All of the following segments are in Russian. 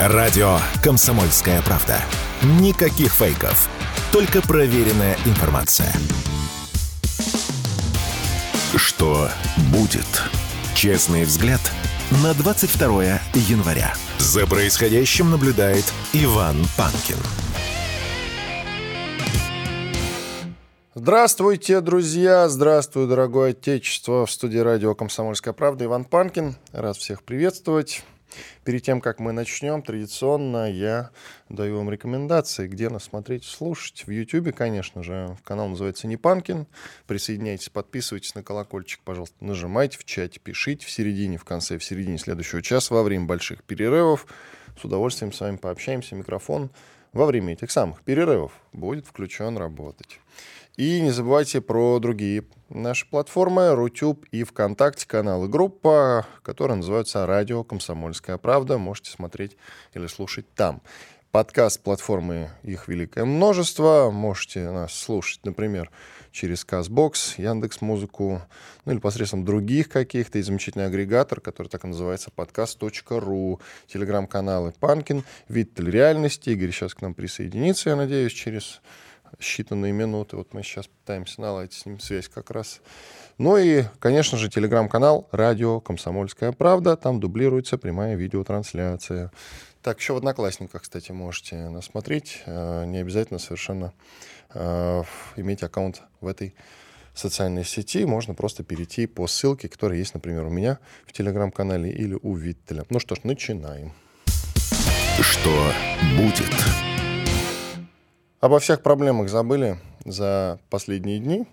Радио «Комсомольская правда». Никаких фейков. Только проверенная информация. Что будет? Честный взгляд на 22 января. За происходящим наблюдает Иван Панкин. Здравствуйте, друзья! Здравствуй, дорогое отечество! В студии радио «Комсомольская правда» Иван Панкин. Рад всех приветствовать. Перед тем, как мы начнем, традиционно я даю вам рекомендации, где нас смотреть, слушать. В YouTube, конечно же, канал называется «Не Панкин». Присоединяйтесь, подписывайтесь на колокольчик, пожалуйста, нажимайте в чате, пишите в середине, в конце, в середине следующего часа, во время больших перерывов. С удовольствием с вами пообщаемся. Микрофон во время этих самых перерывов будет включен работать. И не забывайте про другие наши платформы, Рутюб и ВКонтакте, каналы группа, которая называется «Радио Комсомольская правда». Можете смотреть или слушать там. Подкаст платформы их великое множество. Можете нас слушать, например, через Казбокс, Яндекс Музыку, ну или посредством других каких-то, и замечательный агрегатор, который так и называется подкаст.ру, телеграм-каналы Панкин, Виттель реальности. Игорь сейчас к нам присоединится, я надеюсь, через считанные минуты. Вот мы сейчас пытаемся наладить с ним связь как раз. Ну и, конечно же, телеграм-канал «Радио Комсомольская правда». Там дублируется прямая видеотрансляция. Так, еще в Одноклассниках, кстати, можете нас смотреть. Э, не обязательно совершенно э, иметь аккаунт в этой социальной сети. Можно просто перейти по ссылке, которая есть, например, у меня в телеграм-канале или у Виттеля. Ну что ж, начинаем. Что будет? Обо всех проблемах забыли за последние дни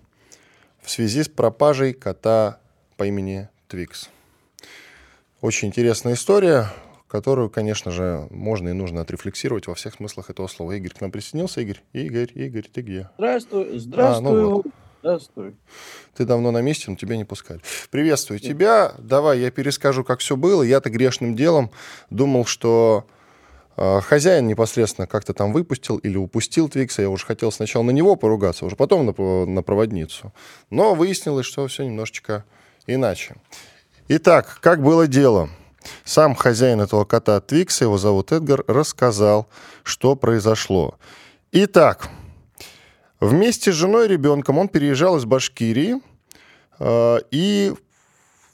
в связи с пропажей кота по имени Твикс. Очень интересная история, которую, конечно же, можно и нужно отрефлексировать во всех смыслах этого слова. Игорь к нам присоединился. Игорь, Игорь, Игорь, ты где? Здравствуй, здравствуй. А, ну вот. Здравствуй. Ты давно на месте, но тебя не пускали. Приветствую Нет. тебя. Давай я перескажу, как все было. Я-то грешным делом думал, что хозяин непосредственно как-то там выпустил или упустил Твикса. Я уже хотел сначала на него поругаться, уже потом на, на проводницу. Но выяснилось, что все немножечко иначе. Итак, как было дело? Сам хозяин этого кота Твикса, его зовут Эдгар, рассказал, что произошло. Итак, вместе с женой и ребенком он переезжал из Башкирии э, и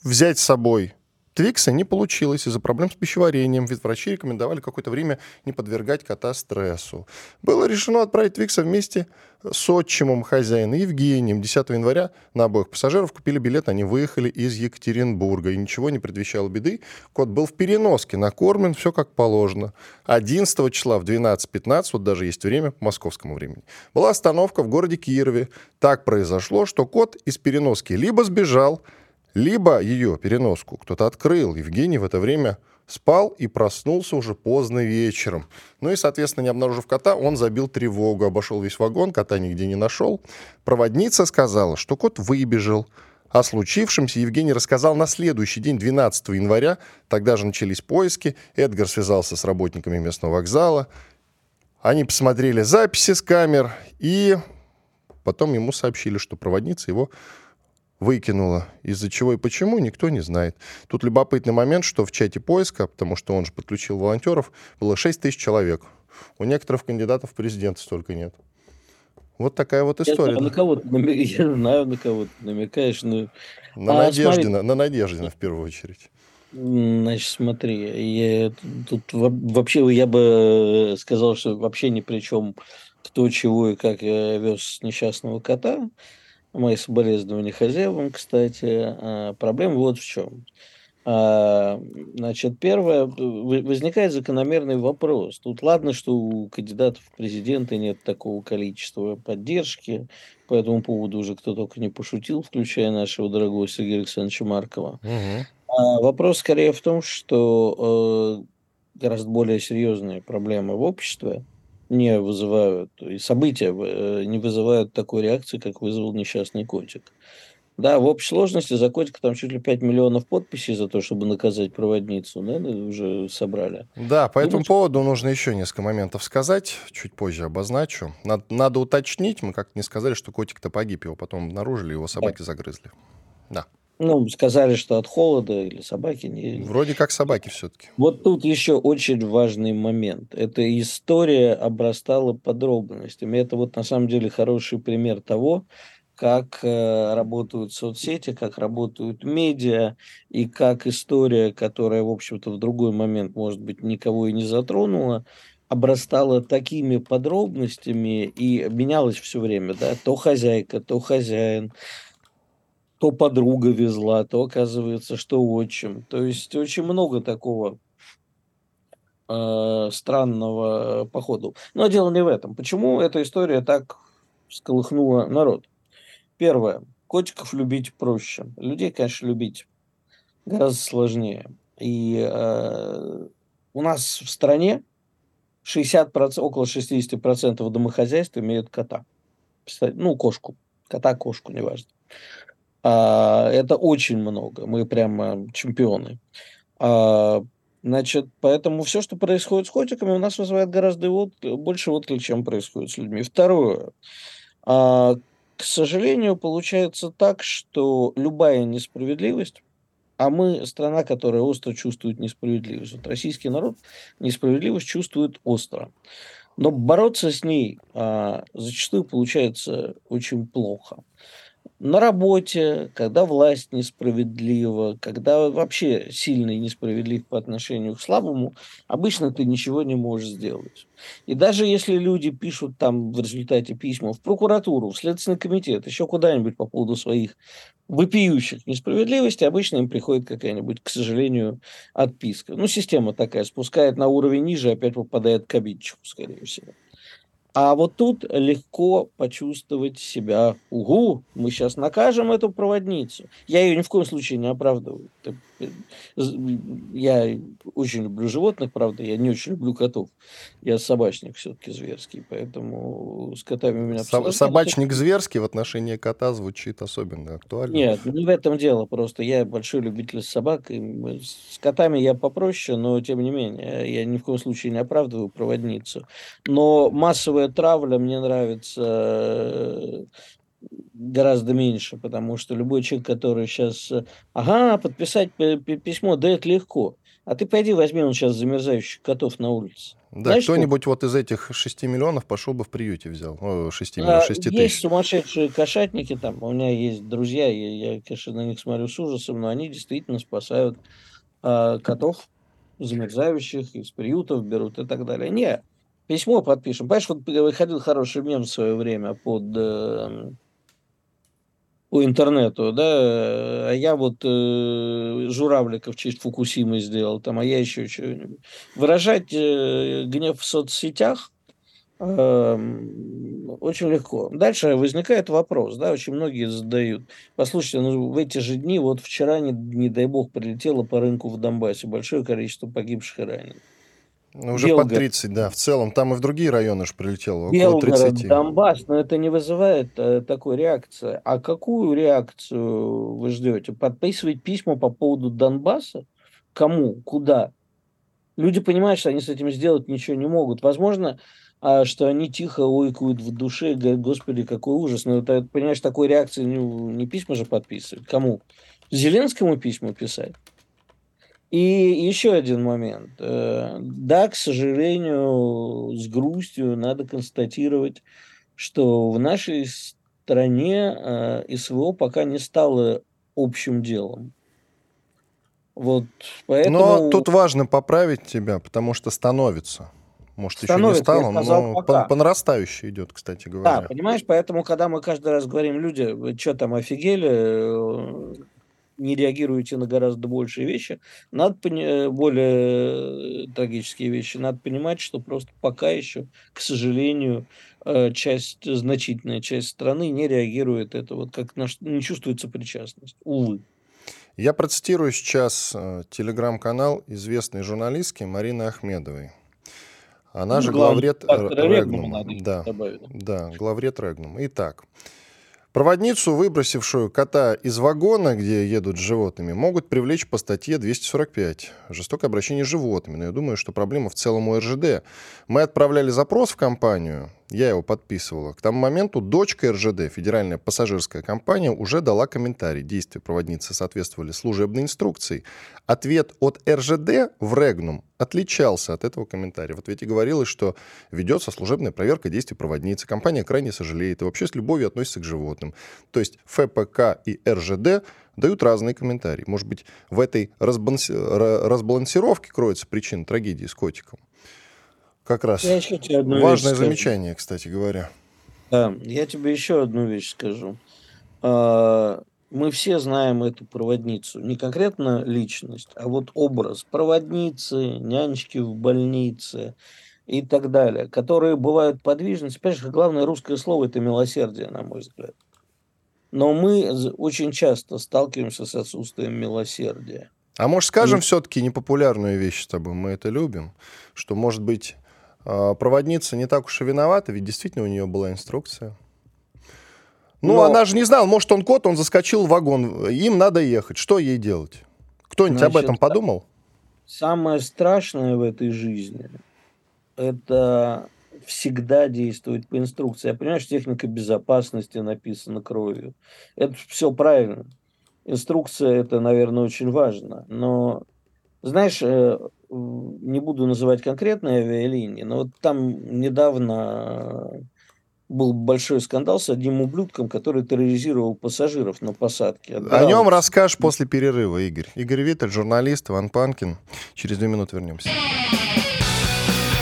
взять с собой Твикса не получилось из-за проблем с пищеварением, ведь врачи рекомендовали какое-то время не подвергать кота стрессу. Было решено отправить Твикса вместе с отчимом хозяина Евгением. 10 января на обоих пассажиров купили билет, они выехали из Екатеринбурга. И ничего не предвещало беды. Кот был в переноске, накормлен, все как положено. 11 числа в 12.15, вот даже есть время по московскому времени, была остановка в городе Кирове. Так произошло, что кот из переноски либо сбежал, либо ее переноску кто-то открыл. Евгений в это время спал и проснулся уже поздно вечером. Ну и, соответственно, не обнаружив кота, он забил тревогу, обошел весь вагон, кота нигде не нашел. Проводница сказала, что кот выбежал. О случившемся Евгений рассказал на следующий день, 12 января. Тогда же начались поиски. Эдгар связался с работниками местного вокзала. Они посмотрели записи с камер и потом ему сообщили, что проводница его выкинула. Из-за чего и почему, никто не знает. Тут любопытный момент, что в чате поиска, потому что он же подключил волонтеров, было 6 тысяч человек. У некоторых кандидатов в президенты столько нет. Вот такая вот история. Я, на кого я знаю, на кого ты намекаешь. Но... На, а, Надеждина, на Надеждина в первую очередь. Значит, смотри, я, тут вообще я бы сказал, что вообще ни при чем кто, чего и как я вез несчастного кота. Мои соболезнования хозяевам, кстати. А, проблема вот в чем. А, значит, первое, возникает закономерный вопрос. Тут ладно, что у кандидатов в президенты нет такого количества поддержки, по этому поводу уже кто только не пошутил, включая нашего дорогого Сергея Александровича Маркова. Угу. А вопрос скорее в том, что э, гораздо более серьезные проблемы в обществе, не вызывают, и события э, не вызывают такой реакции, как вызвал несчастный котик. Да, в общей сложности за котика там чуть ли 5 миллионов подписей за то, чтобы наказать проводницу, да, уже собрали. Да, по этому поводу нужно еще несколько моментов сказать, чуть позже обозначу. Надо, надо уточнить, мы как не сказали, что котик-то погиб, его потом обнаружили, его собаки да. загрызли. Да. Ну, сказали, что от холода или собаки не... Вроде как собаки все-таки. Вот тут еще очень важный момент. Эта история обрастала подробностями. Это вот на самом деле хороший пример того, как э, работают соцсети, как работают медиа, и как история, которая, в общем-то, в другой момент, может быть, никого и не затронула, обрастала такими подробностями и менялась все время, да, то хозяйка, то хозяин, то подруга везла, то оказывается, что отчим. То есть очень много такого э, странного походу. Но дело не в этом. Почему эта история так сколыхнула народ? Первое. Котиков любить проще. Людей, конечно, любить гораздо сложнее. И э, у нас в стране 60%, около 60% домохозяйств имеют кота. Ну, кошку. Кота, кошку, неважно. А, это очень много. Мы прямо чемпионы. А, значит, поэтому все, что происходит с котиками, у нас вызывает гораздо вот, больше отклик, чем происходит с людьми. Второе. А, к сожалению, получается так, что любая несправедливость, а мы страна, которая остро чувствует несправедливость. Вот российский народ несправедливость чувствует остро. Но бороться с ней а, зачастую получается очень плохо на работе, когда власть несправедлива, когда вообще сильный несправедлив по отношению к слабому, обычно ты ничего не можешь сделать. И даже если люди пишут там в результате письма в прокуратуру, в Следственный комитет, еще куда-нибудь по поводу своих вопиющих несправедливостей, обычно им приходит какая-нибудь, к сожалению, отписка. Ну, система такая, спускает на уровень ниже, опять попадает к обидчику, скорее всего. А вот тут легко почувствовать себя. Угу, мы сейчас накажем эту проводницу. Я ее ни в коем случае не оправдываю. Я очень люблю животных, правда, я не очень люблю котов. Я собачник все-таки зверский, поэтому с котами у меня... Со- собачник зверский в отношении кота звучит особенно актуально. Нет, не в этом дело. Просто я большой любитель собак. И с котами я попроще, но тем не менее, я ни в коем случае не оправдываю проводницу. Но массовая травля мне нравится гораздо меньше, потому что любой человек, который сейчас, э, ага, подписать письмо, да это легко. А ты пойди возьми он сейчас замерзающих котов на улице. Да, кто-нибудь вот из этих 6 миллионов пошел бы в приюте взял. О, 6 миллионов, 6 тысяч. Есть сумасшедшие кошатники там. У меня есть друзья, я, я, конечно, на них смотрю с ужасом, но они действительно спасают э, котов замерзающих, из приютов берут и так далее. Не, письмо подпишем. Понимаешь, вот выходил хороший мем в свое время под э, по интернету, да, а я вот э, журавлика в честь Фукусимы сделал, там, а я еще что-нибудь. Выражать э, гнев в соцсетях э, очень легко. Дальше возникает вопрос, да, очень многие задают. Послушайте, ну, в эти же дни, вот вчера, не, не дай бог, прилетело по рынку в Донбассе большое количество погибших и раненых. Ну, уже Белгород. под 30, да. В целом, там и в другие районы же прилетело, около Белгород, 30. Донбасс, но это не вызывает э, такой реакции. А какую реакцию вы ждете? Подписывать письма по поводу Донбасса? Кому? Куда? Люди понимают, что они с этим сделать ничего не могут. Возможно, а, что они тихо ойкают в душе, говорят, господи, какой ужас. Но ты понимаешь, такой реакции не, не письма же подписывать. Кому? Зеленскому письма писать? И еще один момент. Э, да, к сожалению, с грустью надо констатировать, что в нашей стране э, СВО пока не стало общим делом. Вот, поэтому... Но тут важно поправить тебя, потому что становится. Может, становится, еще не стало, но пока. по, по нарастающей идет, кстати говоря. Да, понимаешь, поэтому, когда мы каждый раз говорим, люди, вы что там офигели, не реагируете на гораздо большие вещи, надо пони- более трагические вещи, надо понимать, что просто пока еще, к сожалению, э, часть, значительная часть страны не реагирует это, вот как наш, не чувствуется причастность, увы. Я процитирую сейчас э, телеграм-канал известной журналистки Марины Ахмедовой. Она ну, же главред Регнума. Да, да, главред Регнума. Итак, Проводницу, выбросившую кота из вагона, где едут с животными, могут привлечь по статье 245 «Жестокое обращение с животными». Но я думаю, что проблема в целом у РЖД. Мы отправляли запрос в компанию, я его подписывала. К тому моменту дочка РЖД, федеральная пассажирская компания, уже дала комментарий. Действия проводницы соответствовали служебной инструкции. Ответ от РЖД в Регнум отличался от этого комментария. В ответе говорилось, что ведется служебная проверка действий проводницы. Компания крайне сожалеет и вообще с любовью относится к животным. То есть ФПК и РЖД дают разные комментарии. Может быть, в этой разбаланси... разбалансировке кроется причина трагедии с котиком. Как раз Я еще тебе одну важное вещь скажу. замечание, кстати говоря. Да, я тебе еще одну вещь скажу. А, Мы все знаем эту проводницу. Не конкретно личность, а вот образ проводницы, нянечки в больнице и так далее, которые бывают подвижны. Понимаешь, главное русское слово – это милосердие, на мой взгляд. Но мы очень часто сталкиваемся с отсутствием милосердия. А может, скажем И- все-таки непопулярную вещь с тобой? Мы это любим. Что, может быть, проводница не так уж и виновата, ведь действительно у нее была инструкция. Ну, Но- она же не знала, может, он кот, он заскочил в вагон, им надо ехать. Что ей делать? Кто-нибудь об Значит, этом подумал? Самое страшное в этой жизни – это всегда действовать по инструкции. Я понимаю, что техника безопасности написана кровью. Это все правильно. Инструкция – это, наверное, очень важно. Но, знаешь, э, не буду называть конкретные авиалинии, но вот там недавно был большой скандал с одним ублюдком, который терроризировал пассажиров на посадке. О Отбирал нем расскажешь после перерыва, Игорь. Игорь Виттель, журналист, Иван Панкин. Через две минуты вернемся.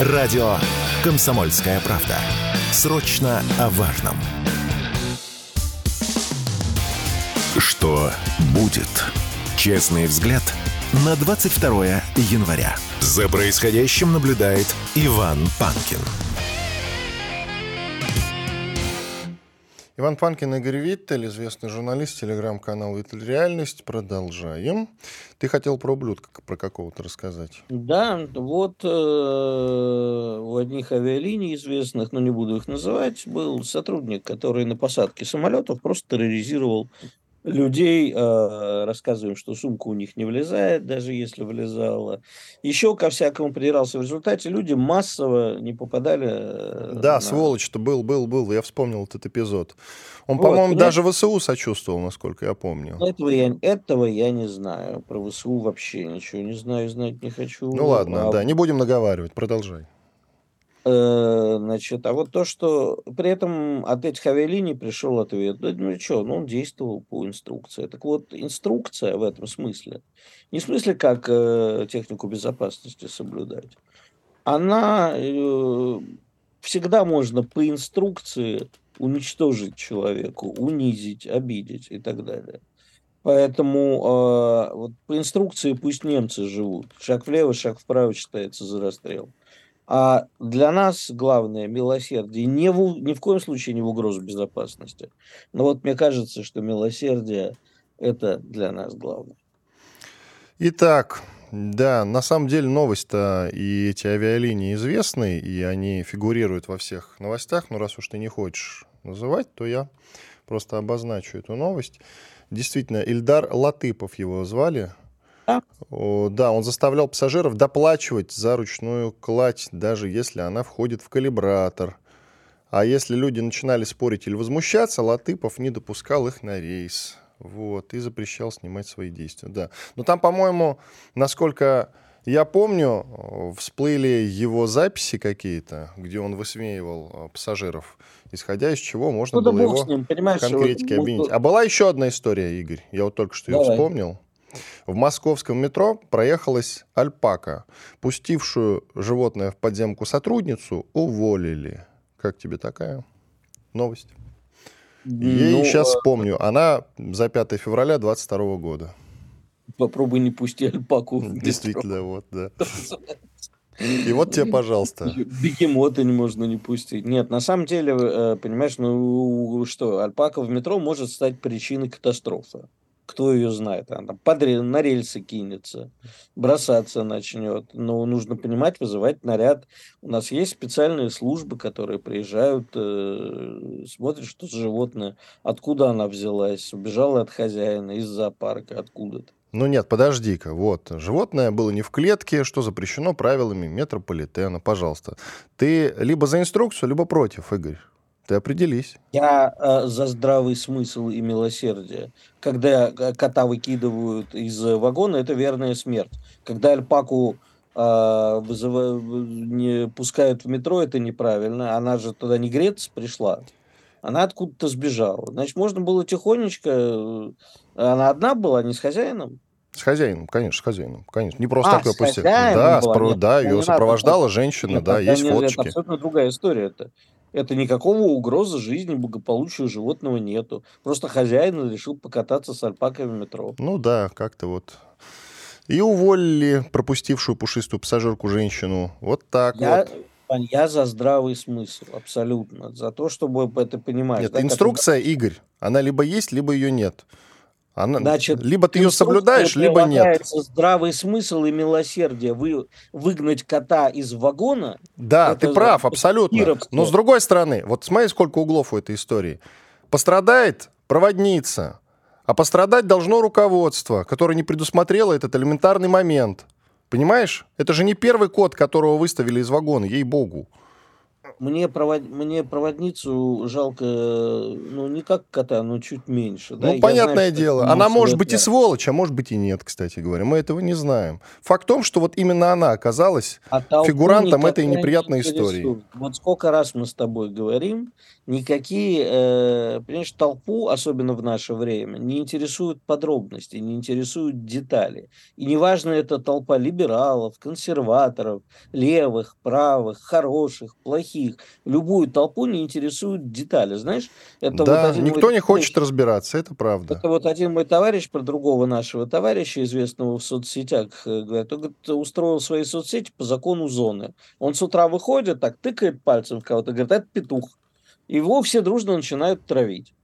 Радио «Комсомольская правда». Срочно о важном. Что будет? Честный взгляд на 22 января. За происходящим наблюдает Иван Панкин. Иван Панкин, Игорь Виттель, известный журналист, телеграм-канал «Виттель Реальность». Продолжаем. Ты хотел про ублюдка про какого-то рассказать. Да, вот э, у одних авиалиний известных, но не буду их называть, был сотрудник, который на посадке самолетов просто терроризировал людей, э, рассказываем, что сумка у них не влезает, даже если влезала. Еще ко всякому придирался. В результате люди массово не попадали. э, Да, на- сволочь-то был, был, был. Я вспомнил этот эпизод. Он, Вот, по-моему, понимаешь? даже ВСУ сочувствовал, насколько я помню. Этого я, этого я не знаю. Про ВСУ вообще ничего не знаю, знать не хочу. Ну ладно, А да, не будем наговаривать, продолжай. Э, Значит, а вот то, что при этом от этих авиалиний пришел ответ, да, ну что, ну он действовал по инструкции. Так вот, инструкция в этом смысле, не в смысле, как э, технику безопасности соблюдать, она э, всегда можно по инструкции уничтожить человеку, унизить, обидеть и так далее. Поэтому э, вот по инструкции пусть немцы живут. Шаг влево, шаг вправо считается за расстрел. А для нас главное милосердие не в, ни в коем случае не в угрозу безопасности. Но вот мне кажется, что милосердие это для нас главное. Итак, да, на самом деле новость-то и эти авиалинии известны, и они фигурируют во всех новостях, но раз уж ты не хочешь называть, то я просто обозначу эту новость. Действительно, Ильдар Латыпов его звали. Да. Да, он заставлял пассажиров доплачивать за ручную кладь, даже если она входит в калибратор. А если люди начинали спорить или возмущаться, Латыпов не допускал их на рейс. Вот, и запрещал снимать свои действия, да. Но там, по-моему, насколько я помню, всплыли его записи какие-то, где он высмеивал э, пассажиров, исходя из чего можно Ну было его ним, вот конкретики мы- обвинить. А была еще одна история, Игорь, я вот только что ее Давай. вспомнил. В московском метро проехалась альпака. Пустившую животное в подземку сотрудницу уволили. Как тебе такая новость? Ей ну, сейчас э, вспомню. Она за 5 февраля 22 года. Попробуй не пусти альпаку. Действительно, вот, да. И вот тебе, пожалуйста. Бегемота не можно не пустить. Нет, на самом деле, э, понимаешь, ну что, альпака в метро может стать причиной катастрофы. Кто ее знает? Она там под на рельсы кинется, бросаться начнет. Но нужно понимать, вызывать наряд. У нас есть специальные службы, которые приезжают, э, смотрят, что за животное, откуда она взялась, убежала от хозяина, из зоопарка, откуда-то. Ну нет, подожди-ка. Вот, животное было не в клетке, что запрещено правилами метрополитена. Пожалуйста. Ты либо за инструкцию, либо против, Игорь. Ты определись. Я э, за здравый смысл и милосердие. Когда э, кота выкидывают из вагона, это верная смерть. Когда альпаку э, вызыва- не пускают в метро, это неправильно. Она же туда не греться пришла. Она откуда-то сбежала. Значит, можно было тихонечко... э, Она одна была, не с хозяином? С хозяином, конечно, с хозяином. Конечно. Не просто А, так ее с опустили. хозяином Да, была? спро- Нет, да, ее не надо. сопровождала женщина, Нет, да, есть это фоточки. абсолютно другая история. Это, это никакого угрозы жизни, благополучию животного нету. Просто хозяин решил покататься с альпакой в метро. Ну да, как-то вот. И уволили пропустившую пушистую пассажирку женщину. Вот так Я, вот. Я за здравый смысл, абсолютно. За то, чтобы это понимать. Нет, да, как инструкция, Игорь, она либо есть, либо ее нет. Она, Значит, либо ты ее соблюдаешь, либо нет. здравый смысл и милосердие. Вы, выгнать кота из вагона, Да, ты прав, абсолютно. кировское. Но с другой стороны, вот смотри, сколько углов у этой истории. Пострадает проводница, а пострадать должно руководство, которое не предусмотрело этот элементарный момент. Понимаешь? Это же не первый кот, которого выставили из вагона, ей-богу. Мне, провод... мне проводницу жалко, ну, не как кота, но чуть меньше. да. Ну, Я понятное знаю, дело. Она может быть и сволочь, а может быть и нет, кстати говоря. Мы этого не знаем. Факт в том, что вот именно она оказалась А фигурантом этой неприятной не истории. Вот сколько раз мы с тобой говорим, никакие, э, понимаешь, толпу, особенно в наше время, не интересуют подробности, не интересуют детали. И неважно, это толпа либералов, консерваторов, левых, правых, хороших, плохих. Любую толпу не интересуют детали. Знаешь, это вот да, мой никто не товарищ- хочет разбираться, это правда. это вот один мой товарищ про другого нашего товарища, известного в соцсетях, э, говорит, он говорит, устроил свои соцсети по закону зоны. Он с утра выходит, так тыкает пальцем в кого-то, говорит, это петух. Его все дружно начинают травить.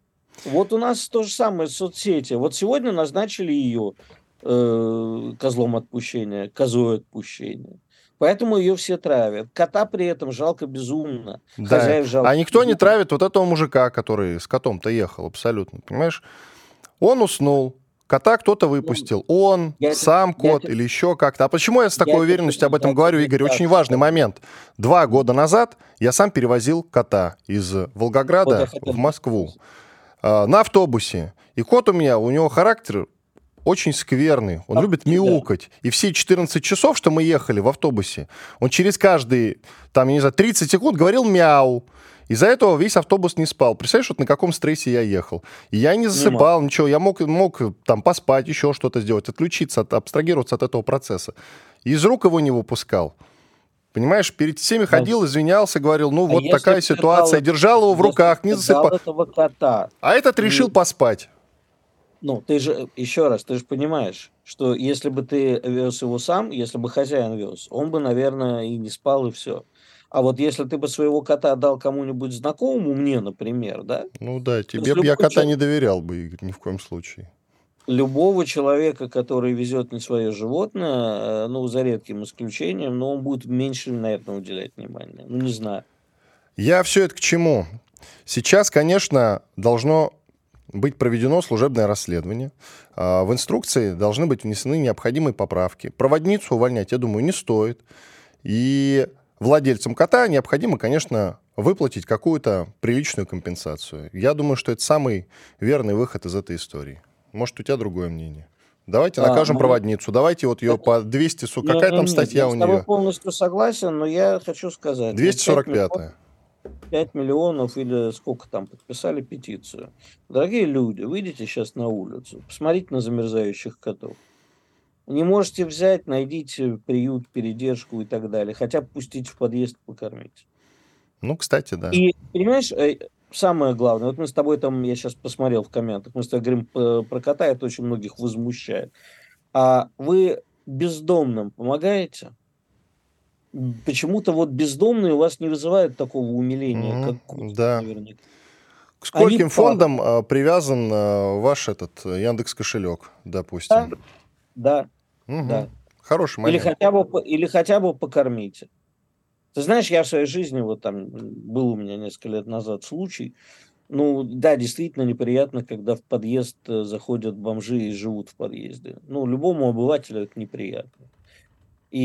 Вот у нас то же самое с соцсети. Вот сегодня назначили ее э, козлом отпущения, козой отпущения. Поэтому ее все травят. Кота при этом жалко безумно. Да. Хозяев жалко А никто не травит вот этого мужика, который с котом-то ехал, абсолютно, понимаешь? Он уснул, кота кто-то выпустил. Он, я это- сам я кот это- или еще как-то. А почему я с такой это- уверенностью об этом я говорю, Игорь? Очень важный момент. Два года назад я сам перевозил кота из Вот я Волгограда хотел в Москву а, на автобусе. И кот у меня, у него характер очень скверный. Он Как любит мяукать. И все 14 часов, что мы ехали в автобусе, он через каждые, там, я не знаю, 30 секунд говорил мяу. Из-за этого весь автобус не спал. Представляешь, вот на каком стрессе я ехал. И я не засыпал, ничего. Я мог, мог там поспать, еще что-то сделать, отключиться, от, абстрагироваться от этого процесса. И из рук его не выпускал. Понимаешь, перед всеми ходил, извинялся, говорил, ну А вот такая ситуация. дал- Держал его в руках, не засыпал. этого кота. А этот решил М. поспать. Ну, ты же, еще раз, ты же понимаешь, что если бы ты вез его сам, если бы хозяин вез, он бы, наверное, и не спал, и все. А вот если ты бы своего кота дал кому-нибудь знакомому, мне, например, да, Ну да, тебе б любой я кота человек- не доверял бы, Игорь, ни в коем случае. любого человека, который везет не свое животное, э, ну, за редким исключением, но он будет меньше, наверное, уделять внимания. Ну, не знаю. Я все это к чему? Сейчас, конечно, должно быть проведено служебное расследование. А, В инструкции должны быть внесены необходимые поправки. Проводницу увольнять, я думаю, не стоит. И владельцам кота необходимо, конечно, выплатить какую-то приличную компенсацию. Я думаю, что это самый верный выход из этой истории. Может, у тебя другое мнение? Давайте А, накажем мы- проводницу. Давайте вот ее Это- по 200... су- Какая Не, там не, статья я у с тобой нее? полностью согласен, но я хочу сказать. ну, 245 5 миллионов или сколько там подписали петицию. Дорогие люди, выйдите сейчас на улицу, посмотрите на замерзающих котов. Не можете взять, найдите приют, передержку и так далее. Хотя бы пустить в подъезд покормить. Ну, кстати, да. И, понимаешь, э, самое главное, вот мы с тобой там, я сейчас посмотрел в комментах, мы с тобой говорим э, про кота, это очень многих возмущает. А вы бездомным помогаете? Почему-то вот бездомные у вас не вызывают такого умиления, Мгм, как кот, да. наверняка. К скольким Они фондам а, привязан а, ваш этот Яндекс кошелек, допустим? Да, Мгм. да. Хороший Или момент. хотя, бы, или хотя бы покормите. Ты знаешь, я в своей жизни, вот там был у меня несколько лет назад случай, Ну, да, действительно неприятно, когда в подъезд э, заходят бомжи и живут в подъезде. Ну, любому обывателю это неприятно. И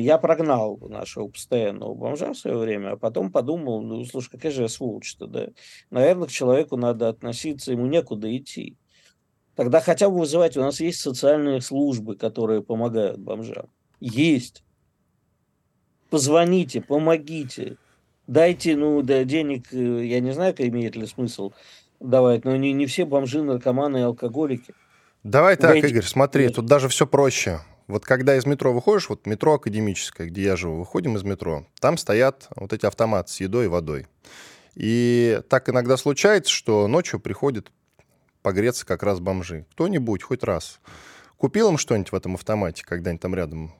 я прогнал нашего постоянного бомжа в свое время, а потом подумал, ну, слушай, какая же я сволочь-то, да? Наверное, к человеку надо относиться, ему некуда идти. Тогда хотя бы вызывать, у нас есть социальные службы, которые помогают бомжам. Есть. Позвоните, помогите дайте, ну, да, денег, э, я не знаю, имеет ли смысл давать, но не, не все бомжи, наркоманы и алкоголики. Давай так, Дайте... Игорь, смотри, тут даже все проще. Вот когда из метро выходишь, вот метро академическое, где я живу, выходим из метро, там стоят вот эти автоматы с едой и водой. И так иногда случается, что ночью приходят погреться как раз бомжи. Кто-нибудь, хоть раз. Купил им что-нибудь в этом автомате, когда они там рядом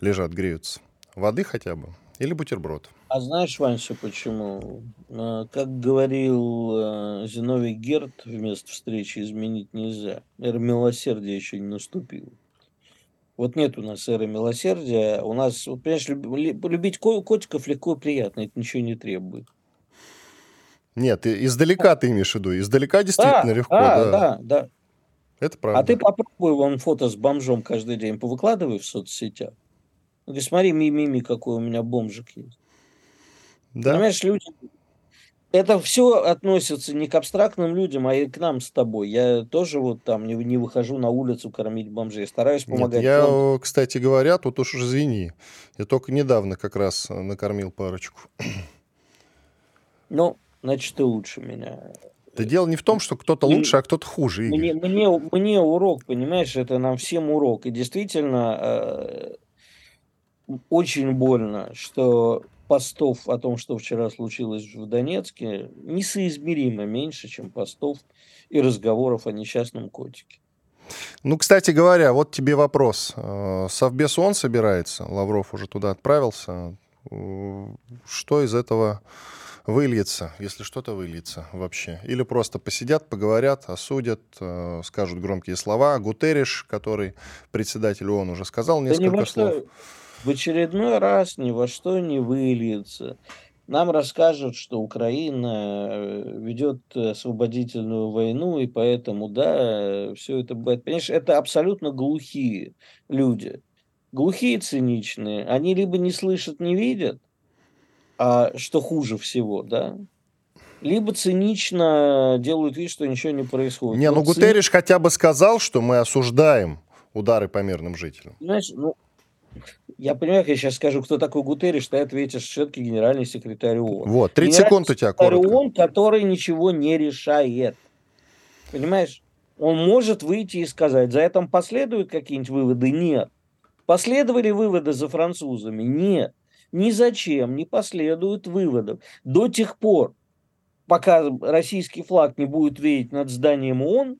лежат, греются? Воды хотя бы? Или бутерброд? А знаешь, Ваньша, почему? А, как говорил а, Зиновий Герд, вместо встречи изменить нельзя. Эра милосердия еще не наступила. Вот нет у нас эры милосердия. У нас, вот, понимаешь, любить котиков легко и приятно. Это ничего не требует. Нет, издалека ты имеешь в виду. Издалека действительно да, легко. Да, да, да, да. Это правда. А ты попробуй вон фото с бомжом каждый день повыкладывай в соцсетях. Говорит, смотри, мимими, какой у меня бомжик есть. Да. Понимаешь, люди... Это все относится не к абстрактным людям, а и к нам с тобой. Я тоже вот там не, не выхожу на улицу кормить бомжей, стараюсь помогать. Нет, я, фонд. кстати говоря, тут уж извини. Я только недавно как раз накормил парочку. Ну, значит, ты лучше меня. Да дело не в том, что кто-то лучше, а кто-то хуже. Мне, мне, мне урок, понимаешь, это нам всем урок. И действительно, э, очень больно, что постов о том, что вчера случилось в Донецке, несоизмеримо меньше, чем постов и разговоров о несчастном котике. Ну, кстати говоря, вот тебе вопрос. Э, Совбез ООН собирается, Лавров уже туда отправился. Э, что из этого выльется, если что-то выльется вообще? Или просто посидят, поговорят, осудят, э, скажут громкие слова. Гутериш, который председатель ООН уже сказал несколько да слов. Что в очередной раз ни во что не выльется. Нам расскажут, что Украина э, ведет освободительную войну, и поэтому, да, все это будет. Понимаешь, это абсолютно глухие люди. Глухие, циничные. Они либо не слышат, не видят, а что хуже всего, да, либо цинично делают вид, что ничего не происходит. Не, ну Гутерриш цин... хотя бы сказал, что мы осуждаем удары по мирным жителям. Знаешь, ну, я понимаю, как я сейчас скажу, кто такой Гутерриш, ты ответишь все-таки генеральный секретарь ООН. Вот, 30 секунд у тебя коротко. ООН, который ничего не решает. Понимаешь? Он может выйти и сказать, за это последуют какие-нибудь выводы? Нет. Последовали выводы за французами? Нет. Ни зачем не последуют выводов. До тех пор, пока российский флаг не будет веять над зданием ООН,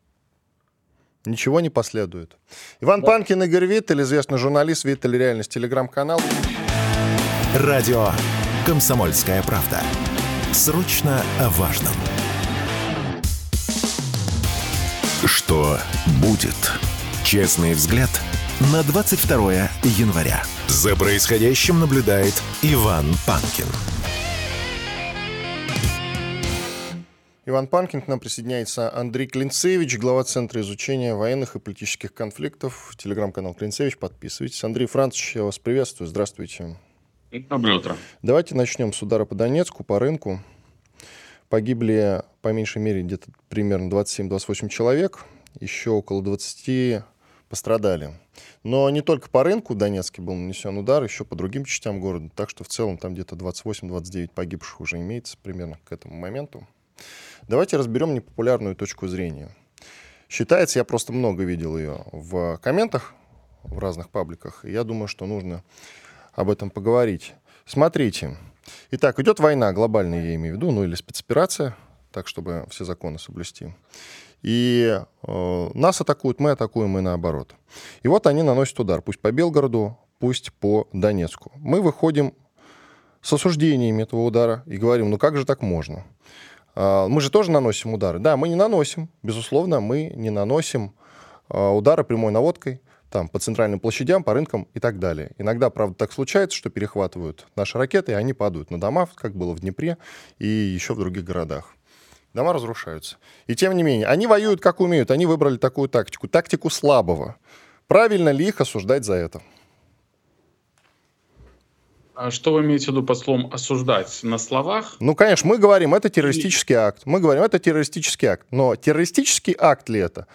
Ничего не последует. Иван да. Панкин, Игорь Виттель, известный журналист, Виттель Реальность, телеграм-канал. Радио «Комсомольская правда». Срочно о важном. Что будет? Честный взгляд на 22 января. За происходящим наблюдает Иван Панкин. Иван Панкин, к нам присоединяется Андрей Клинцевич, глава Центра изучения военных и политических конфликтов. Телеграм-канал Клинцевич, подписывайтесь. Андрей Францович, я вас приветствую, здравствуйте. Доброе утро. Давайте начнем с удара по Донецку, по рынку. Погибли по меньшей мере где-то примерно 27-28 человек, еще около 20 пострадали. Но не только по рынку Донецке был нанесен удар, еще по другим частям города. Так что в целом там где-то 28-29 погибших уже имеется примерно к этому моменту. Давайте разберем непопулярную точку зрения. Считается, я просто много видел ее в комментах в разных пабликах, и я думаю, что нужно об этом поговорить. Смотрите. Итак, идет война глобальная, я имею в виду, ну или спецоперация, так, чтобы все законы соблюсти. И э, нас атакуют, мы атакуем и наоборот. И вот они наносят удар, пусть по Белгороду, пусть по Донецку. Мы выходим с осуждениями этого удара и говорим, ну как же так можно? А, мы же тоже наносим удары. Да, мы не наносим, безусловно, мы не наносим а, удары прямой наводкой там, по центральным площадям, по рынкам и так далее. Иногда, правда, так случается, что перехватывают наши ракеты, и они падают на дома, как было в Днепре и еще в других городах. Дома разрушаются. И тем не менее, они воюют как умеют. Они выбрали такую тактику. Тактику слабого. Правильно ли их осуждать за это? А что вы имеете в виду под словом осуждать? На словах? Ну, конечно, мы говорим, это террористический акт. Мы говорим, это террористический акт. Но террористический акт ли это?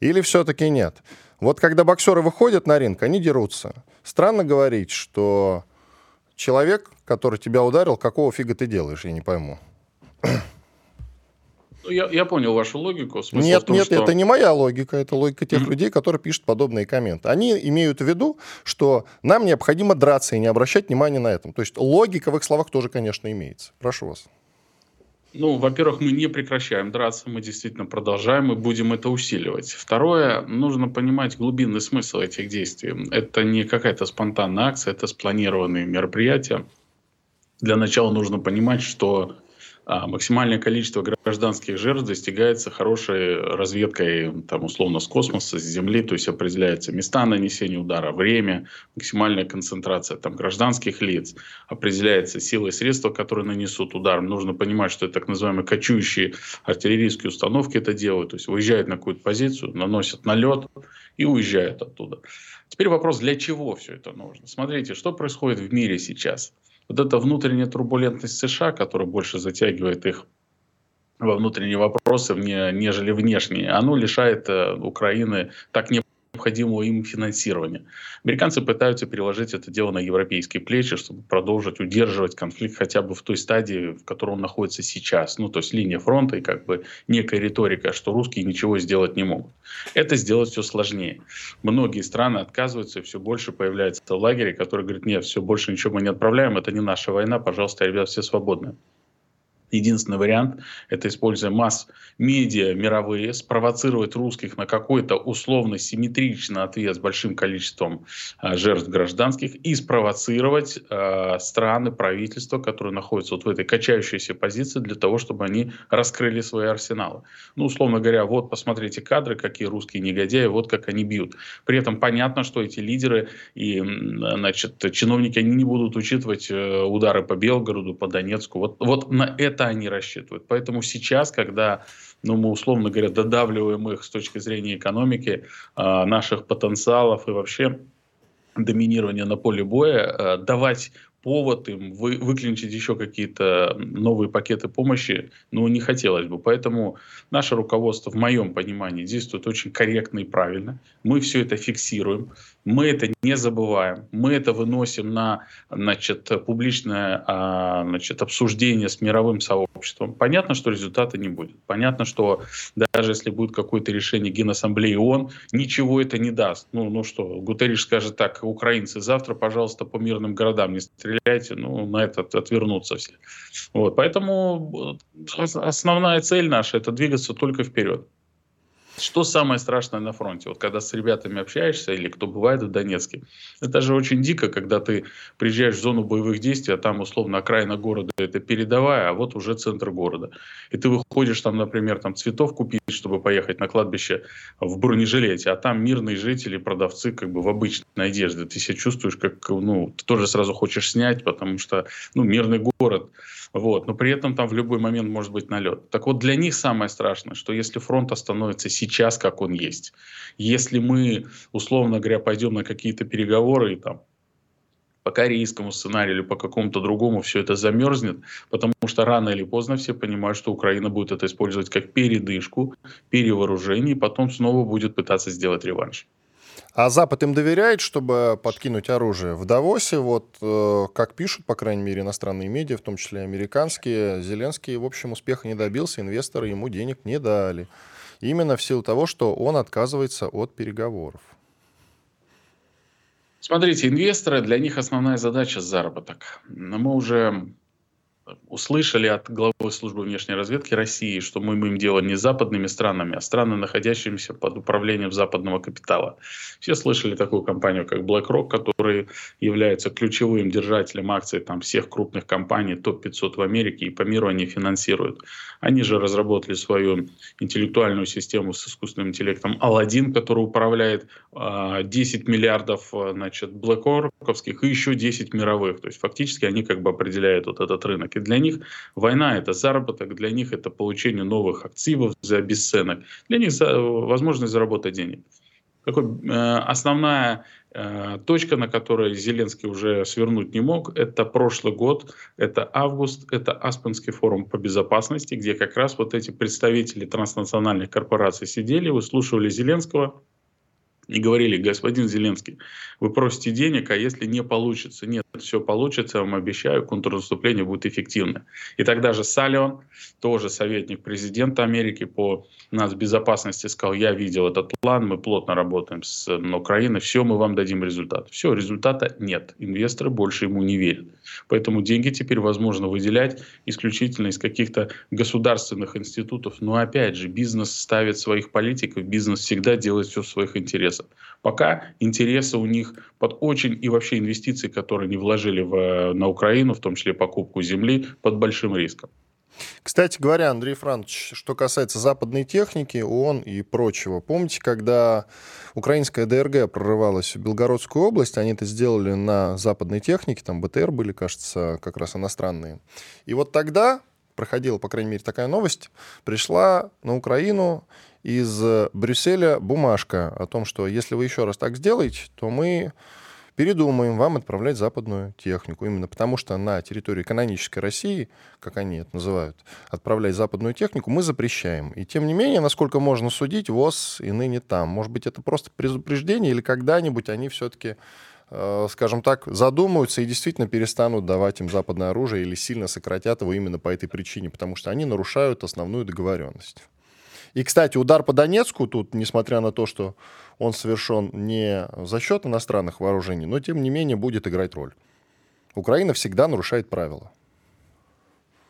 Или все-таки нет? Вот когда боксеры выходят на ринг, они дерутся. Странно говорить, что человек, который тебя ударил, какого фига ты делаешь, я не пойму. Я, я понял вашу логику. Смысл нет, том, нет, что... это не моя логика, это логика тех mm-hmm. людей, которые пишут подобные комменты. Они имеют в виду, что нам необходимо драться и не обращать внимания на этом. То есть логика в их словах тоже, конечно, имеется. Прошу вас. Ну, во-первых, мы не прекращаем драться, мы действительно продолжаем и будем это усиливать. Второе, нужно понимать глубинный смысл этих действий. Это не какая-то спонтанная акция, это спланированные мероприятия. Для начала нужно понимать, что максимальное количество гражданских жертв достигается хорошей разведкой, там, условно, с космоса, с Земли, то есть определяются места нанесения удара, время, максимальная концентрация там, гражданских лиц, определяется сила и средства, которые нанесут удар. Нужно понимать, что это так называемые кочующие артиллерийские установки это делают, то есть выезжают на какую-то позицию, наносят налет и уезжают оттуда. Теперь вопрос, для чего все это нужно? Смотрите, что происходит в мире сейчас – вот эта внутренняя турбулентность США, которая больше затягивает их во внутренние вопросы, нежели внешние, оно лишает э, Украины так не необходимого им финансирования. Американцы пытаются переложить это дело на европейские плечи, чтобы продолжить удерживать конфликт хотя бы в той стадии, в которой он находится сейчас. Ну, то есть линия фронта и как бы некая риторика, что русские ничего сделать не могут. Это сделать все сложнее. Многие страны отказываются, и все больше появляется лагерей, которые говорят, нет, все, больше ничего мы не отправляем, это не наша война, пожалуйста, ребят, все свободны. Единственный вариант – это, используя масс-медиа мировые, спровоцировать русских на какой-то условно симметричный ответ с большим количеством э, жертв гражданских и спровоцировать э, страны, правительства, которые находятся вот в этой качающейся позиции для того, чтобы они раскрыли свои арсеналы. Ну, условно говоря, вот посмотрите кадры, какие русские негодяи, вот как они бьют. При этом понятно, что эти лидеры и значит, чиновники, они не будут учитывать э, удары по Белгороду, по Донецку. Вот, вот на это это они рассчитывают. Поэтому сейчас, когда ну, мы, условно говоря, додавливаем их с точки зрения экономики, э, наших потенциалов и вообще доминирования на поле боя, э, давать повод им вы, выключить еще какие-то новые пакеты помощи, ну, не хотелось бы. Поэтому наше руководство, в моем понимании, действует очень корректно и правильно. Мы все это фиксируем, мы это не забываем, мы это выносим на значит, публичное а, значит, обсуждение с мировым сообществом. Понятно, что результата не будет. Понятно, что даже если будет какое-то решение Генассамблеи ООН, ничего это не даст. Ну, ну что, Гутерриш скажет так, украинцы, завтра, пожалуйста, по мирным городам не стреляйте, ну, на этот отвернутся все. Вот, поэтому э, основная цель наша – это двигаться только вперед. Что самое страшное на фронте? Вот когда с ребятами общаешься или кто бывает в Донецке, это же очень дико, когда ты приезжаешь в зону боевых действий, а там условно окраина города это передовая, а вот уже центр города. И ты выходишь там, например, там цветов купить, чтобы поехать на кладбище в бронежилете, а там мирные жители, продавцы как бы в обычной одежде. Ты себя чувствуешь как, ну, ты тоже сразу хочешь снять, потому что, ну, мирный город. Вот. Но при этом там в любой момент может быть налет. Так вот, для них самое страшное, что если фронт остановится сейчас, как он есть, если мы, условно говоря, пойдем на какие-то переговоры и там по корейскому сценарию или по какому-то другому все это замерзнет, потому что рано или поздно все понимают, что Украина будет это использовать как передышку, перевооружение, и потом снова будет пытаться сделать реванш. А Запад им доверяет, чтобы подкинуть оружие? В Давосе, вот э, как пишут, по крайней мере, иностранные медиа, в том числе американские, Зеленский, в общем, успеха не добился, инвесторы ему денег не дали. Именно в силу того, что он отказывается от переговоров. Смотрите, инвесторы, для них основная задача заработок. Но мы уже услышали от главы службы внешней разведки России, что мы имеем дело не с западными странами, а странами, находящимися под управлением западного капитала. Все слышали такую компанию, как BlackRock, который является ключевым держателем акций там, всех крупных компаний топ-500 в Америке, и по миру они финансируют. Они же разработали свою интеллектуальную систему с искусственным интеллектом Aladdin, который управляет э, а, 10 миллиардов значит, BlackRock'овских и еще 10 мировых. То есть фактически они как бы определяют вот этот рынок. И для них война – это заработок, для них это получение новых активов за бесценок, для них за, возможность заработать денег. Такой, э, основная э, точка, на которой Зеленский уже свернуть не мог, это прошлый год, это август, это Аспенский форум по безопасности, где как раз вот эти представители транснациональных корпораций сидели, выслушивали Зеленского, и говорили, господин Зеленский, вы просите денег, а если не получится? Нет, все получится, я вам обещаю, контрнаступление будет эффективно. И тогда же Салливан, тоже советник президента Америки по нацбезопасности, сказал, я видел этот план, мы плотно работаем с Украиной, все, мы вам дадим результат. Все, результата нет, инвесторы больше ему не верят. Поэтому деньги теперь возможно выделять исключительно из каких-то государственных институтов. Но опять же, бизнес ставит своих политиков, бизнес всегда делает все в своих интересах. Пока интересы у них под очень и вообще инвестиции, которые не вложили в, на Украину, в том числе покупку земли, под большим риском. Кстати говоря, Андрей Францович, что касается западной техники, ООН и прочего, помните, когда украинская ДРГ прорывалась в Белгородскую область, они это сделали на западной технике, там БТР были, кажется, как раз иностранные. И вот тогда проходила, по крайней мере, такая новость, пришла на Украину из Брюсселя бумажка о том, что если вы еще раз так сделаете, то мы передумаем вам отправлять западную технику. Именно потому, что на территории канонической России, как они это называют, отправлять западную технику мы запрещаем. И тем не менее, насколько можно судить, ВОЗ и ныне там. Может быть, это просто предупреждение, или когда-нибудь они все-таки э, скажем так, задумаются и действительно перестанут давать им западное оружие или сильно сократят его именно по этой причине, потому что они нарушают основную договоренность. И, кстати, удар по Донецку тут, несмотря на то, что он совершен не за счет иностранных вооружений, но, тем не менее, будет играть роль. Украина всегда нарушает правила.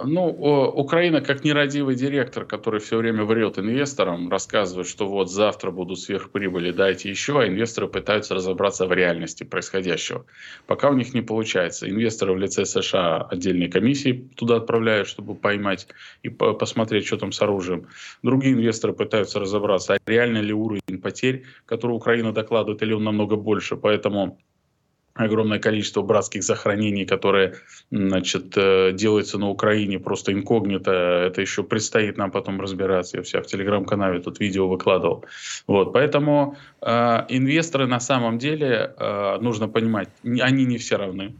Ну, Украина как нерадивый директор, который все время врет инвесторам, рассказывает, что вот завтра будут сверхприбыли, дайте еще, а инвесторы пытаются разобраться в реальности происходящего. Пока у них не получается. Инвесторы в лице США отдельные комиссии туда отправляют, чтобы поймать и посмотреть, что там с оружием. Другие инвесторы пытаются разобраться, а реально ли уровень потерь, который Украина докладывает, или он намного больше. Поэтому огромное количество братских захоронений, которые значит, э, делаются на Украине просто инкогнито. Это еще предстоит нам потом разбираться. Я вся в телеграм-канале тут видео выкладывал. Вот, поэтому э, инвесторы на самом деле, э, нужно понимать, они не все равны.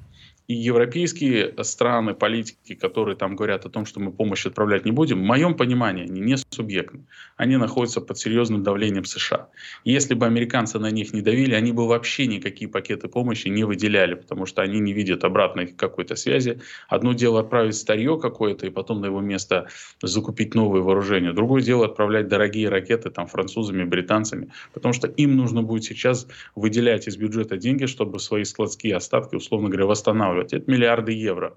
И европейские страны, политики, которые там говорят о том, что мы помощь отправлять не будем, в моем понимании, они не субъектны. Они находятся под серьезным давлением США. Если бы американцы на них не давили, они бы вообще никакие пакеты помощи не выделяли, потому что они не видят обратной какой-то связи. Одно дело отправить старье какое-то и потом на его место закупить новые вооружения. Другое дело отправлять дорогие ракеты там французами, британцами, потому что им нужно будет сейчас выделять из бюджета деньги, чтобы свои складские остатки, условно говоря, восстанавливать восстанавливать. Это миллиарды евро.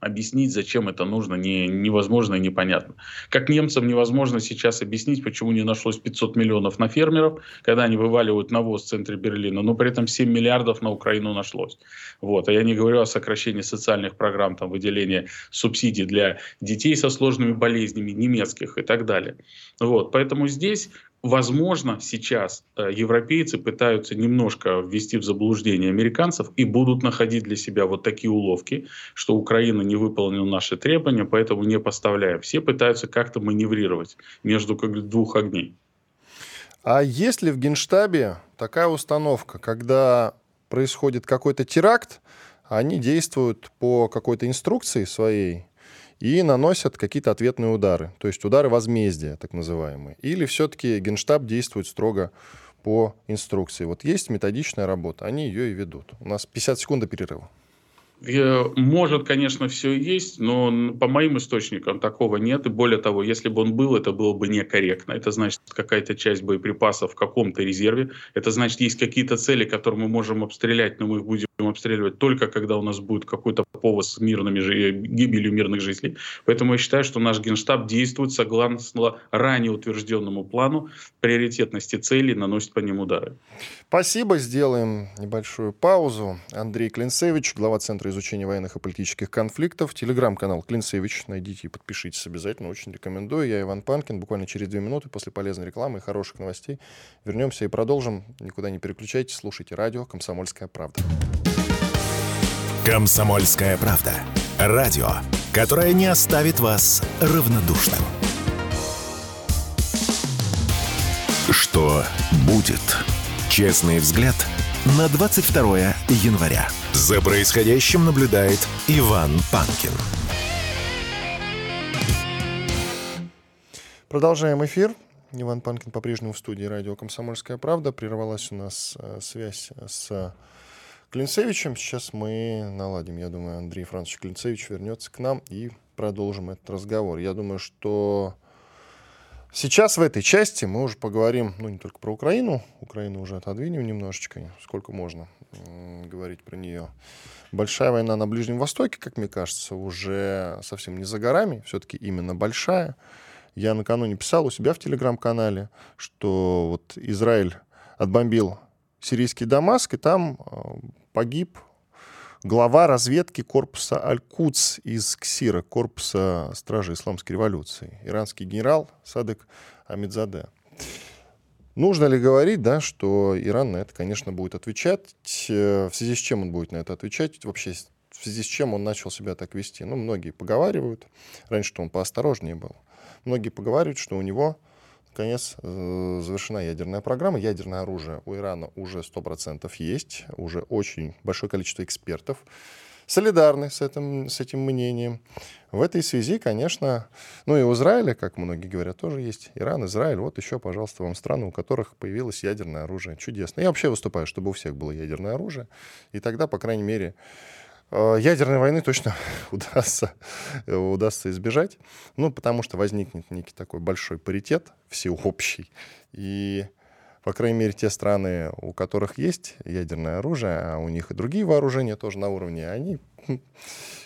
Объяснить, зачем это нужно, не, невозможно и непонятно. Как немцам невозможно сейчас объяснить, почему не нашлось 500 миллионов на фермеров, когда они вываливают навоз в центре Берлина, но при этом 7 миллиардов на Украину нашлось. Вот. А я не говорю о сокращении социальных программ, там, выделении субсидий для детей со сложными болезнями, немецких и так далее. Вот. Поэтому здесь Возможно, сейчас э, европейцы пытаются немножко ввести в заблуждение американцев и будут находить для себя вот такие уловки, что Украина не выполнила наши требования, поэтому не поставляем. Все пытаются как-то маневрировать между как двух огней. А есть ли в Генштабе такая установка, когда происходит какой-то теракт, они действуют по какой-то инструкции своей, и наносят какие-то ответные удары, то есть удары возмездия, так называемые. Или все-таки Генштаб действует строго по инструкции. Вот есть методичная работа, они ее и ведут. У нас 50 секунд перерыва. Э, может, конечно, все есть, но по моим источникам такого нет. И более того, если бы он был, это было бы некорректно. Это значит, какая-то часть боеприпасов в каком-то резерве. Это значит, есть какие-то цели, которые мы можем обстрелять, но мы их будем обстреливать только когда у нас будет какой-то повод с мирными, гибелью мирных жителей. Поэтому я считаю, что наш генштаб действует согласно ранее утвержденному плану приоритетности целей, наносит по ним удары. Спасибо. Сделаем небольшую паузу. Андрей Клинцевич, глава Центра изучения военных и политических конфликтов. Телеграм-канал Клинцевич. Найдите и подпишитесь обязательно. Очень рекомендую. Я Иван Панкин. Буквально через две минуты после полезной рекламы и хороших новостей вернемся и продолжим. Никуда не переключайтесь. Слушайте радио «Комсомольская правда». «Комсомольская правда». Радио, которая не оставит вас равнодушным. Что будет? Честный взгляд на 22 января. За происходящим наблюдает Иван Панкин. Продолжаем эфир. Иван Панкин по-прежнему в студии радио «Комсомольская правда». Прервалась у нас э, связь с Клинцевичем. Сейчас мы наладим. Я думаю, Андрей Францович Клинцевич вернется к нам и продолжим этот разговор. Я думаю, что сейчас в этой части мы уже поговорим, ну, не только про Украину. Украину уже отодвинем немножечко, сколько можно говорить про нее. Большая война на Ближнем Востоке, как мне кажется, уже совсем не за горами. Все-таки именно большая. Я накануне писал у себя в телеграм-канале, что вот Израиль отбомбил сирийский Дамаск, и там э, погиб глава разведки корпуса Аль-Кудс из КСИРа, корпуса Стражи Исламской революции, иранский генерал Садык Амидзаде. Нужно ли говорить, да, что Иран на это, конечно, будет отвечать? Э, в связи с чем он будет на это отвечать? Вообще, в связи с чем он начал себя так вести? Ну, многие поговаривают. Раньше-то он поосторожнее был. Многие поговаривают, что у него Наконец, э, завершена ядерная программа. Ядерное оружие у Ирана уже 100% есть. Уже очень большое количество экспертов солидарны с этим, с этим мнением. В этой связи, конечно, ну и у Израиля, как многие говорят, тоже есть Иран, Израиль. Вот еще, пожалуйста, вам страны, у которых появилось ядерное оружие. Чудесно. Я вообще выступаю, чтобы у всех было ядерное оружие. И тогда, по крайней мере, ядерной войны точно удастся, удастся избежать, ну, потому что возникнет некий такой большой паритет всеобщий, и, по крайней мере, те страны, у которых есть ядерное оружие, а у них и другие вооружения тоже на уровне, они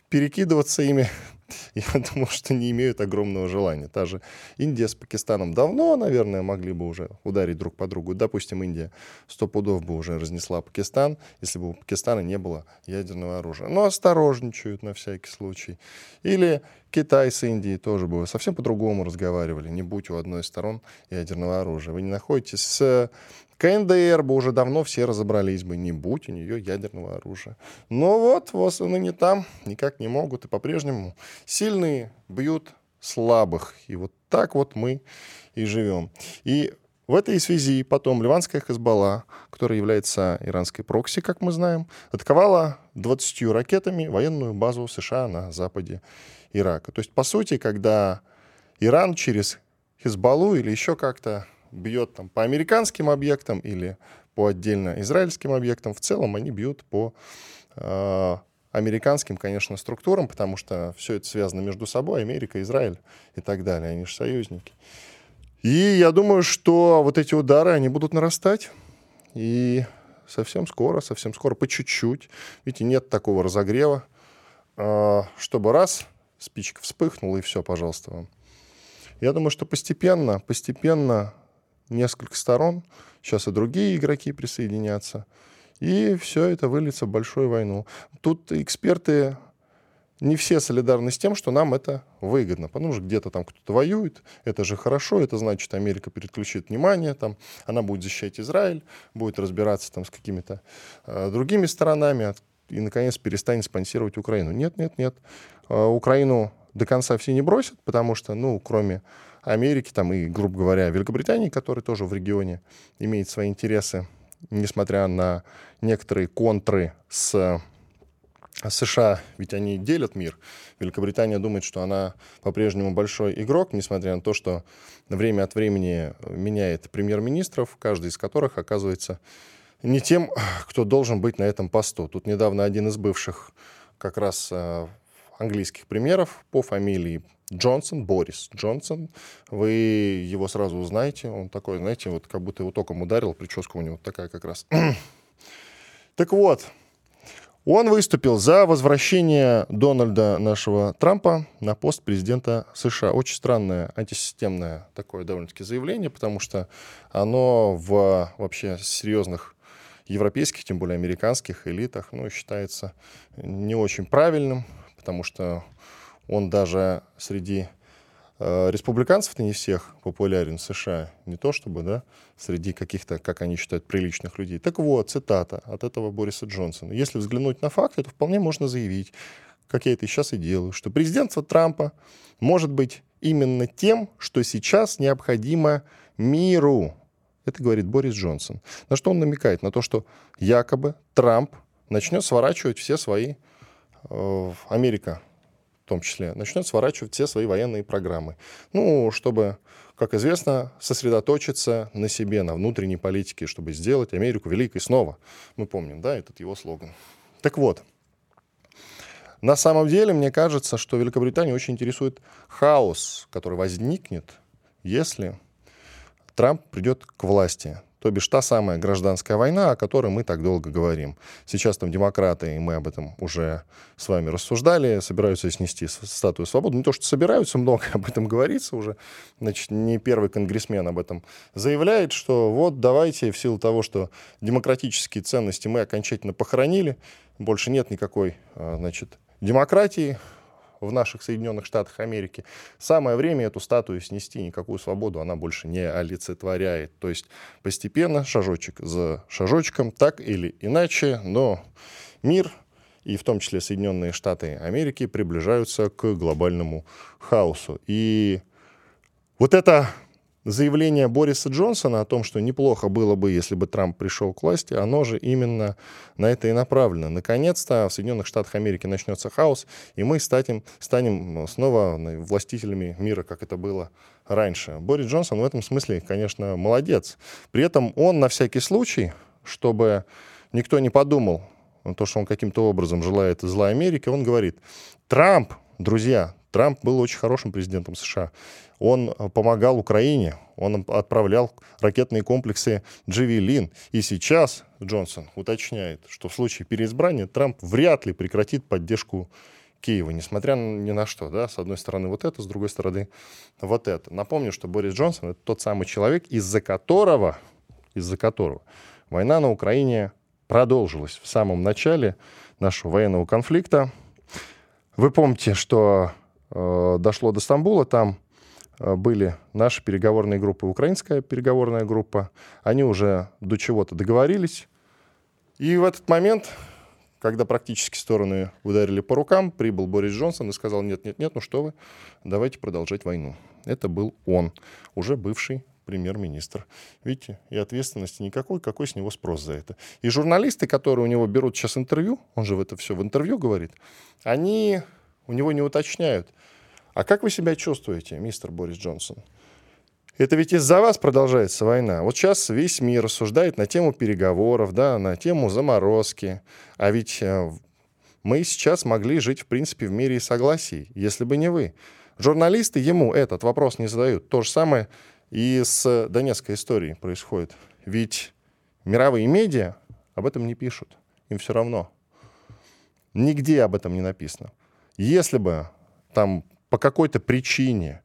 перекидываться ими я думаю, что не имеют огромного желания. Та же Индия с Пакистаном давно, наверное, могли бы уже ударить друг по другу. Допустим, Индия сто пудов бы уже разнесла Пакистан, если бы у Пакистана не было ядерного оружия. Но осторожничают на всякий случай. Или Китай с Индией тоже бы совсем по-другому разговаривали, не будь у одной из сторон ядерного оружия. Вы не находитесь с КНДР бы уже давно все разобрались бы, не будь у нее ядерного оружия. Но вот, вот они не там, никак не могут, и по-прежнему сильные бьют слабых. И вот так вот мы и живем. И в этой связи потом ливанская Хезбалла, которая является иранской прокси, как мы знаем, атаковала 20 ракетами военную базу США на западе Ирака. То есть, по сути, когда Иран через Хезбаллу или еще как-то бьет там, по американским объектам или по отдельно израильским объектам. В целом они бьют по э, американским, конечно, структурам, потому что все это связано между собой, Америка, Израиль и так далее, они же союзники. И я думаю, что вот эти удары, они будут нарастать, и совсем скоро, совсем скоро, по чуть-чуть. Видите, нет такого разогрева, э, чтобы раз, спичка вспыхнула, и все, пожалуйста, вам. Я думаю, что постепенно, постепенно несколько сторон, сейчас и другие игроки присоединятся, и все это выльется в большую войну. Тут эксперты не все солидарны с тем, что нам это выгодно, потому что где-то там кто-то воюет, это же хорошо, это значит, Америка переключит внимание, там, она будет защищать Израиль, будет разбираться там с какими-то э, другими сторонами и, наконец, перестанет спонсировать Украину. Нет, нет, нет. Э, Украину до конца все не бросят, потому что, ну, кроме Америки там, и, грубо говоря, Великобритании, которая тоже в регионе имеет свои интересы, несмотря на некоторые контры с США, ведь они делят мир. Великобритания думает, что она по-прежнему большой игрок, несмотря на то, что время от времени меняет премьер-министров, каждый из которых оказывается не тем, кто должен быть на этом посту. Тут недавно один из бывших как раз э, английских премьеров по фамилии Джонсон, Борис Джонсон. Вы его сразу узнаете. Он такой, знаете, вот как будто его током ударил, прическа у него такая как раз. так вот, он выступил за возвращение Дональда нашего Трампа на пост президента США. Очень странное антисистемное такое довольно-таки заявление, потому что оно в вообще серьезных европейских, тем более американских элитах, ну, считается не очень правильным, потому что он даже среди э, республиканцев-то не всех популярен в США. Не то чтобы, да, среди каких-то, как они считают, приличных людей. Так вот, цитата от этого Бориса Джонсона. Если взглянуть на факты, то вполне можно заявить, как я это сейчас и делаю, что президентство Трампа может быть именно тем, что сейчас необходимо миру. Это говорит Борис Джонсон. На что он намекает? На то, что якобы Трамп начнет сворачивать все свои, э, Америка в том числе, начнет сворачивать все свои военные программы. Ну, чтобы, как известно, сосредоточиться на себе, на внутренней политике, чтобы сделать Америку великой снова. Мы помним, да, этот его слоган. Так вот, на самом деле, мне кажется, что Великобританию очень интересует хаос, который возникнет, если Трамп придет к власти. То бишь та самая гражданская война, о которой мы так долго говорим. Сейчас там демократы, и мы об этом уже с вами рассуждали, собираются снести статую свободы. Не то, что собираются, много об этом говорится уже. Значит, не первый конгрессмен об этом заявляет, что вот давайте в силу того, что демократические ценности мы окончательно похоронили, больше нет никакой, а, значит, демократии, в наших Соединенных Штатах Америки, самое время эту статую снести, никакую свободу она больше не олицетворяет. То есть постепенно, шажочек за шажочком, так или иначе, но мир и в том числе Соединенные Штаты Америки приближаются к глобальному хаосу. И вот это заявление Бориса Джонсона о том, что неплохо было бы, если бы Трамп пришел к власти, оно же именно на это и направлено. Наконец-то в Соединенных Штатах Америки начнется хаос, и мы станем, станем снова властителями мира, как это было раньше. Борис Джонсон в этом смысле, конечно, молодец. При этом он на всякий случай, чтобы никто не подумал, то, что он каким-то образом желает зла Америки, он говорит, Трамп, друзья, Трамп был очень хорошим президентом США. Он э, помогал Украине, он отправлял ракетные комплексы «Джавелин». И сейчас Джонсон уточняет, что в случае переизбрания Трамп вряд ли прекратит поддержку Киева, несмотря ни на что. Да? С одной стороны вот это, с другой стороны вот это. Напомню, что Борис Джонсон — это тот самый человек, из-за которого, из-за которого война на Украине продолжилась в самом начале нашего военного конфликта. Вы помните, что Э, дошло до Стамбула, там были наши переговорные группы, украинская переговорная группа. Они уже до чего-то договорились. И в этот момент, когда практически стороны ударили по рукам, прибыл Борис Джонсон и сказал, нет, нет, нет, ну что вы, давайте продолжать войну. Это был он, уже бывший премьер-министр. Видите, и ответственности никакой, какой с него спрос за это. И журналисты, которые у него берут сейчас интервью, он же в это все в интервью говорит, они у него не уточняют. А как вы себя чувствуете, мистер Борис Джонсон? Это ведь из-за вас продолжается война. Вот сейчас весь мир рассуждает на тему переговоров, да, на тему заморозки. А ведь э, мы сейчас могли жить, в принципе, в мире и согласии, если бы не вы. Журналисты ему этот вопрос не задают. То же самое и с Донецкой историей происходит. Ведь мировые медиа об этом не пишут. Им все равно. Нигде об этом не написано. Если бы там по какой-то причине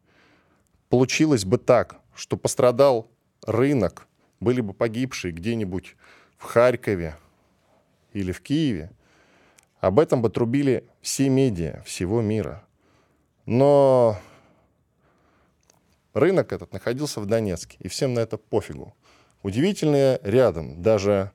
получилось бы так, что пострадал рынок, были бы погибшие где-нибудь в Харькове или в Киеве, об этом бы трубили все медиа всего мира. Но рынок этот находился в Донецке, и всем на это пофигу. Удивительное рядом, даже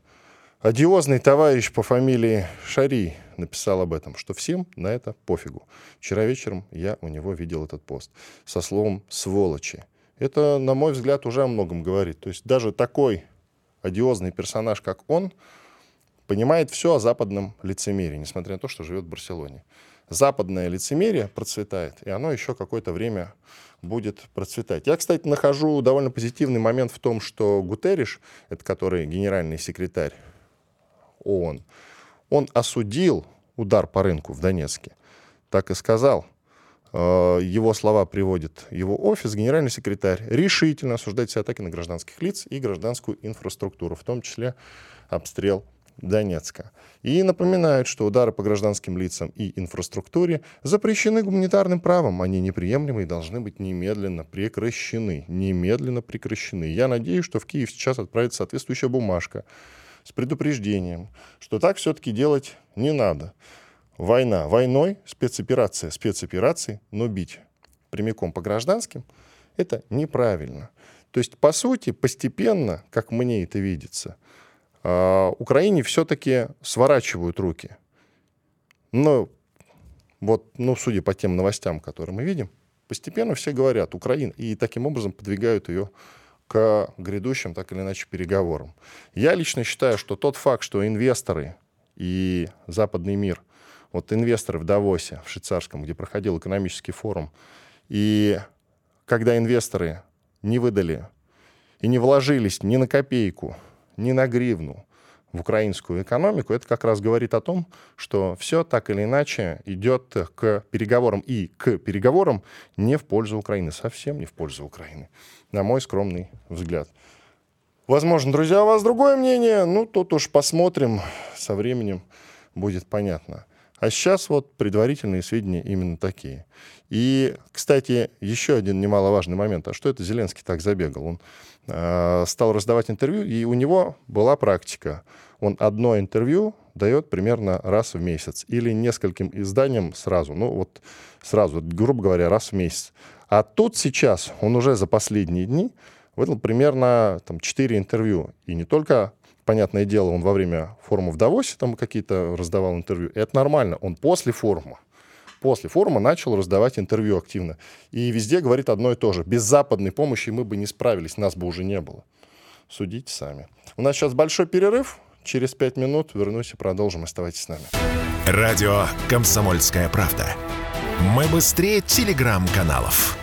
одиозный товарищ по фамилии Шари написал об этом, что всем на это пофигу. Вчера вечером я у него видел этот пост со словом «сволочи». Это, на мой взгляд, уже о многом говорит. То есть даже такой одиозный персонаж, как он, понимает все о западном лицемерии, несмотря на то, что живет в Барселоне. Западное лицемерие процветает, и оно еще какое-то время будет процветать. Я, кстати, нахожу довольно позитивный момент в том, что Гутериш, это который генеральный секретарь ООН, он осудил удар по рынку в Донецке. Так и сказал. Э, его слова приводит его офис, генеральный секретарь, решительно осуждает все атаки на гражданских лиц и гражданскую инфраструктуру, в том числе обстрел Донецка. И напоминают, что удары по гражданским лицам и инфраструктуре запрещены гуманитарным правом. Они неприемлемы и должны быть немедленно прекращены. Немедленно прекращены. Я надеюсь, что в Киев сейчас отправится соответствующая бумажка с предупреждением, что так все-таки делать не надо. Война войной, спецоперация спецоперацией, но бить прямиком по гражданским – это неправильно. То есть, по сути, постепенно, как мне это видится, а, Украине все-таки сворачивают руки. Но вот, ну, судя по тем новостям, которые мы видим, постепенно все говорят Украина, и таким образом подвигают ее к грядущим, так или иначе, переговорам. Я лично считаю, что тот факт, что инвесторы и западный мир, вот инвесторы в Давосе, в швейцарском, где проходил экономический форум, и когда инвесторы не выдали и не вложились ни на копейку, ни на гривну в украинскую экономику, это как раз говорит о том, что все так или иначе идет к переговорам и к переговорам не в пользу Украины, совсем не в пользу Украины, на мой скромный взгляд. Возможно, друзья, у вас другое мнение, ну, тут уж посмотрим, со временем будет понятно. А сейчас вот предварительные сведения именно такие. И, кстати, еще один немаловажный момент. А что это Зеленский так забегал? Он э, стал раздавать интервью, и у него была практика. Он одно интервью дает примерно раз в месяц или нескольким изданиям сразу. Ну вот сразу, грубо говоря, раз в месяц. А тут сейчас он уже за последние дни выдал примерно там, 4 интервью. И не только понятное дело, он во время форума в Давосе там какие-то раздавал интервью. Это нормально. Он после форума, после форума начал раздавать интервью активно. И везде говорит одно и то же. Без западной помощи мы бы не справились, нас бы уже не было. Судите сами. У нас сейчас большой перерыв. Через пять минут вернусь и продолжим. Оставайтесь с нами. Радио «Комсомольская правда». Мы быстрее телеграм-каналов.